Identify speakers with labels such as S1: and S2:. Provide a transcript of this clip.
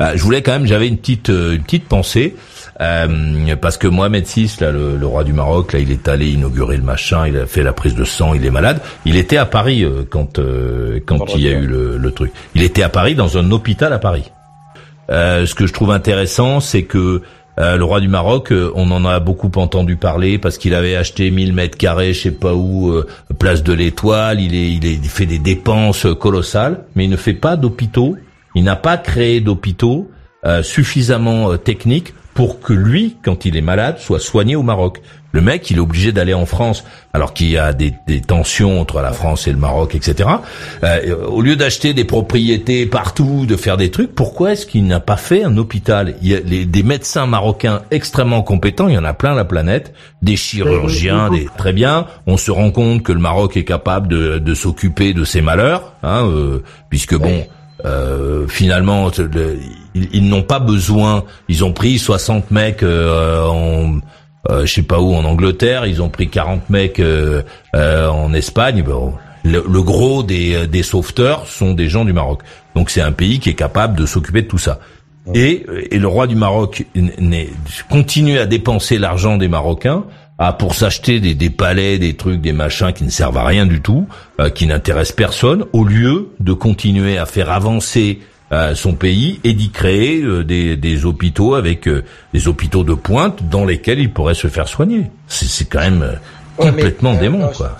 S1: je voulais quand même, j'avais une petite une petite pensée. parce que Mohamed VI, là, le, roi du Maroc, là, il est allé inaugurer le machin, il a fait la prise de sang, il est malade. Il était à Paris quand quand il y a eu le, le, truc. Il était à Paris dans un hôpital à Paris. ce que je trouve intéressant, c'est que euh, le roi du Maroc, euh, on en a beaucoup entendu parler parce qu'il avait acheté 1000 mètres carrés, je sais pas où, euh, place de l'Étoile. Il est, il, est, il fait des dépenses colossales, mais il ne fait pas d'hôpitaux. Il n'a pas créé d'hôpitaux suffisamment techniques pour que lui, quand il est malade, soit soigné au Maroc. Le mec, il est obligé d'aller en France, alors qu'il y a des, tensions entre la France et le Maroc, etc. Euh, au lieu d'acheter des propriétés partout, de faire des trucs, pourquoi est-ce qu'il n'a pas fait un hôpital? Il y a des médecins marocains extrêmement compétents, il y en a plein la planète, des chirurgiens, des très bien. On se rend compte que le Maroc est capable de, s'occuper de ses malheurs, hein, euh, puisque bon. Euh, finalement, ils, n'ont pas besoin. Ils ont pris 60 mecs en euh, je sais pas où en Angleterre, ils ont pris 40 mecs euh, euh, en Espagne. Bon, le, gros des, des sauveteurs sont des gens du Maroc. Donc c'est un pays qui est capable de s'occuper de tout ça. Et, et le roi du Maroc continue à dépenser l'argent des Marocains à, pour s'acheter des, des, palais, des trucs, des machins qui ne servent à rien du tout, qui n'intéressent personne, au lieu de continuer à faire avancer son pays et d'y créer euh, des, des, hôpitaux avec euh, des hôpitaux de pointe dans lesquels il pourrait se faire soigner. C'est quand même euh, complètement démon, quoi.